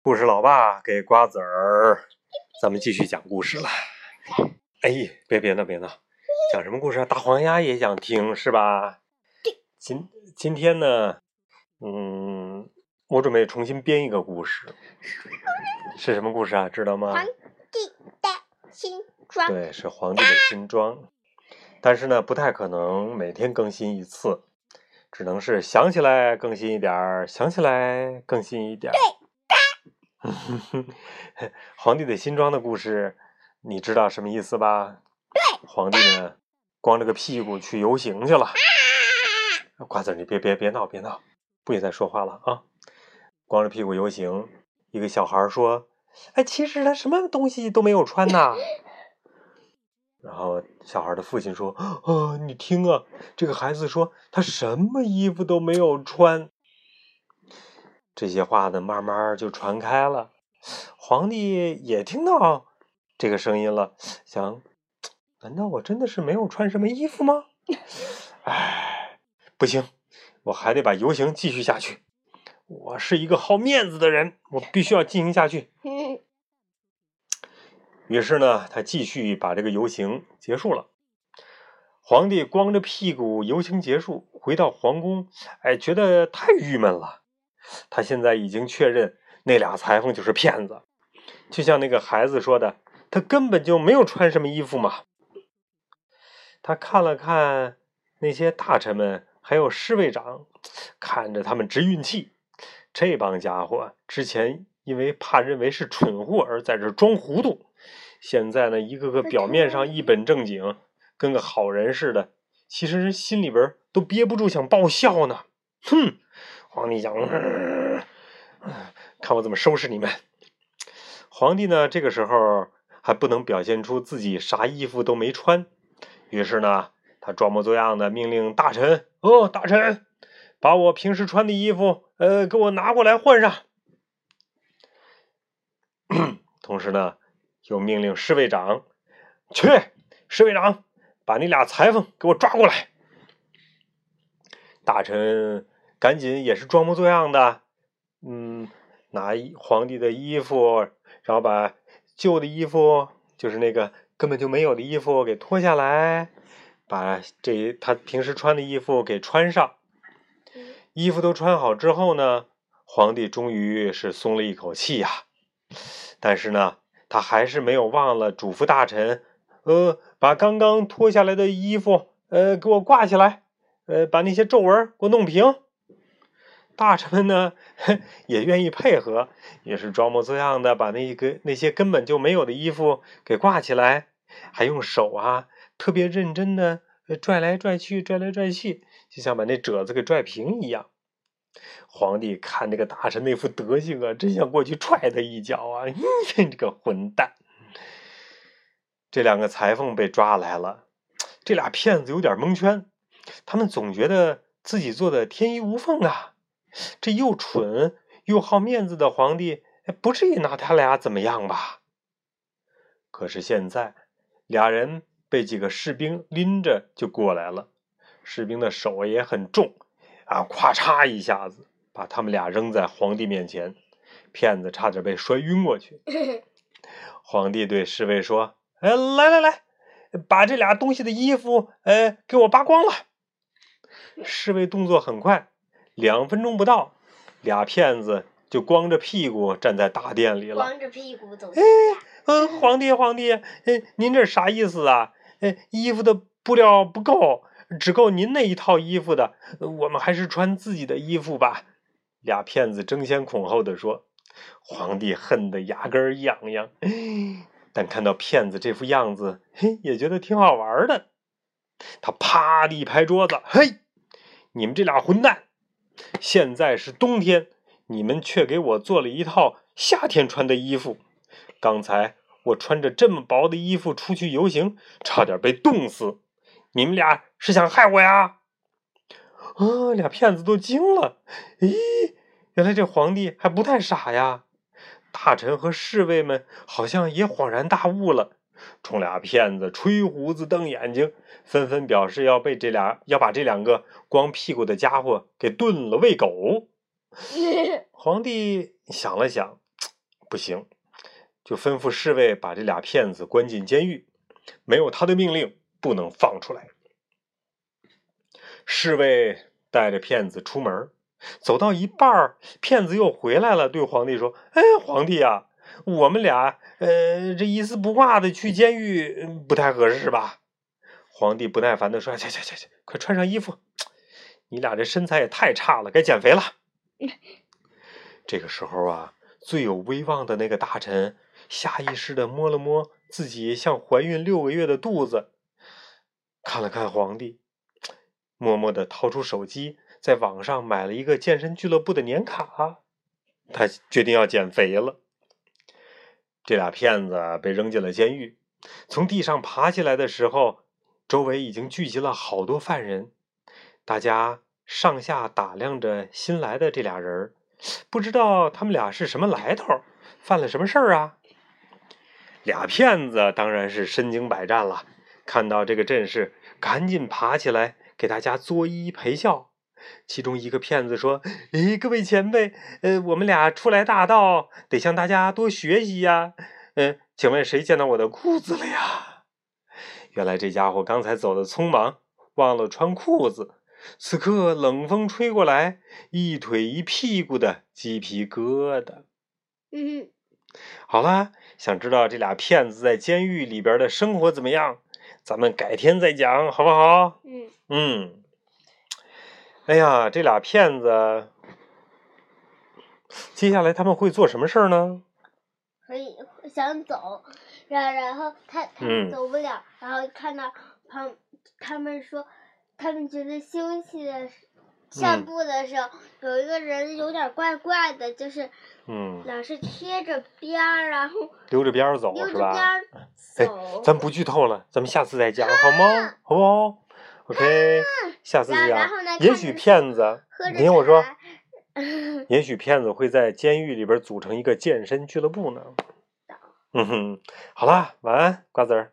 故事老爸给瓜子儿，咱们继续讲故事了。哎，别别闹别闹，讲什么故事啊？大黄鸭也想听是吧？今今天呢，嗯，我准备重新编一个故事，是什么故事啊？知道吗？皇帝的新装。对，是皇帝的新装，但是呢，不太可能每天更新一次，只能是想起来更新一点儿，想起来更新一点儿。皇帝的新装的故事，你知道什么意思吧？对，皇帝呢，光着个屁股去游行去了。瓜子，你别别别闹，别闹，不许再说话了啊！光着屁股游行，一个小孩说：“哎，其实他什么东西都没有穿呐。”然后小孩的父亲说：“啊，你听啊，这个孩子说他什么衣服都没有穿。”这些话呢，慢慢就传开了。皇帝也听到这个声音了，想：难道我真的是没有穿什么衣服吗？哎，不行，我还得把游行继续下去。我是一个好面子的人，我必须要进行下去。于是呢，他继续把这个游行结束了。皇帝光着屁股游行结束，回到皇宫，哎，觉得太郁闷了。他现在已经确认那俩裁缝就是骗子，就像那个孩子说的，他根本就没有穿什么衣服嘛。他看了看那些大臣们，还有侍卫长，看着他们直运气。这帮家伙之前因为怕认为是蠢货而在这装糊涂，现在呢，一个个表面上一本正经，跟个好人似的，其实心里边都憋不住想爆笑呢。哼！皇帝讲：“看我怎么收拾你们！”皇帝呢，这个时候还不能表现出自己啥衣服都没穿，于是呢，他装模作样的命令大臣：“哦，大臣，把我平时穿的衣服，呃，给我拿过来换上。”同时呢，又命令侍卫长：“去，侍卫长，把那俩裁缝给我抓过来。”大臣。赶紧也是装模作样的，嗯，拿皇帝的衣服，然后把旧的衣服，就是那个根本就没有的衣服给脱下来，把这他平时穿的衣服给穿上。衣服都穿好之后呢，皇帝终于是松了一口气呀。但是呢，他还是没有忘了嘱咐大臣，呃，把刚刚脱下来的衣服，呃，给我挂起来，呃，把那些皱纹给我弄平。大臣们呢也愿意配合，也是装模作样的把那个那些根本就没有的衣服给挂起来，还用手啊特别认真的拽来拽去，拽来拽去，就像把那褶子给拽平一样。皇帝看那个大臣那副德行啊，真想过去踹他一脚啊！你这个混蛋！这两个裁缝被抓来了，这俩骗子有点蒙圈，他们总觉得自己做的天衣无缝啊。这又蠢又好面子的皇帝，不至于拿他俩怎么样吧？可是现在，俩人被几个士兵拎着就过来了，士兵的手也很重，啊，咵嚓一下子把他们俩扔在皇帝面前，骗子差点被摔晕过去。皇帝对侍卫说：“哎，来来来，把这俩东西的衣服，哎，给我扒光了。”侍卫动作很快。两分钟不到，俩骗子就光着屁股站在大殿里了。光着屁股走。哎，嗯，皇帝，皇帝，哎，您这啥意思啊？哎，衣服的布料不够，只够您那一套衣服的，我们还是穿自己的衣服吧。俩骗子争先恐后的说。皇帝恨得牙根痒痒，但看到骗子这副样子，嘿，也觉得挺好玩的。他啪的一拍桌子，嘿，你们这俩混蛋！现在是冬天，你们却给我做了一套夏天穿的衣服。刚才我穿着这么薄的衣服出去游行，差点被冻死。你们俩是想害我呀？啊，俩骗子都惊了。咦，原来这皇帝还不太傻呀！大臣和侍卫们好像也恍然大悟了，冲俩骗子吹胡子瞪眼睛，纷纷表示要被这俩要把这两个。光屁股的家伙给炖了喂狗。皇帝想了想，不行，就吩咐侍卫把这俩骗子关进监狱，没有他的命令不能放出来。侍卫带着骗子出门，走到一半儿，骗子又回来了，对皇帝说：“哎，皇帝呀，我们俩呃这一丝不挂的去监狱不太合适吧？”皇帝不耐烦的说：“去去去去，快穿上衣服！你俩这身材也太差了，该减肥了。”这个时候啊，最有威望的那个大臣下意识的摸了摸自己像怀孕六个月的肚子，看了看皇帝，默默的掏出手机，在网上买了一个健身俱乐部的年卡，他决定要减肥了。这俩骗子被扔进了监狱，从地上爬起来的时候，周围已经聚集了好多犯人，大家上下打量着新来的这俩人。不知道他们俩是什么来头，犯了什么事儿啊？俩骗子当然是身经百战了，看到这个阵势，赶紧爬起来给大家作揖陪笑。其中一个骗子说：“诶，各位前辈，呃，我们俩初来大道，得向大家多学习呀。嗯，请问谁见到我的裤子了呀？” 原来这家伙刚才走的匆忙，忘了穿裤子。此刻冷风吹过来，一腿一屁股的鸡皮疙瘩。嗯，好啦，想知道这俩骗子在监狱里边的生活怎么样？咱们改天再讲，好不好？嗯嗯。哎呀，这俩骗子，接下来他们会做什么事儿呢？可以想走，然然后他他走不了，然后看到旁他们说，他们觉得休息的散嗯步的时候，有一个人有点怪怪的，就是嗯，老是贴着边儿，然后溜着边儿走溜着是吧？边儿哎走。咱不剧透了，咱们下次再讲好吗？好不好？OK，下次然讲然后呢。也许骗子，你听我说，也许骗子会在监狱里边组成一个健身俱乐部呢。嗯哼，好啦，晚安，瓜子儿。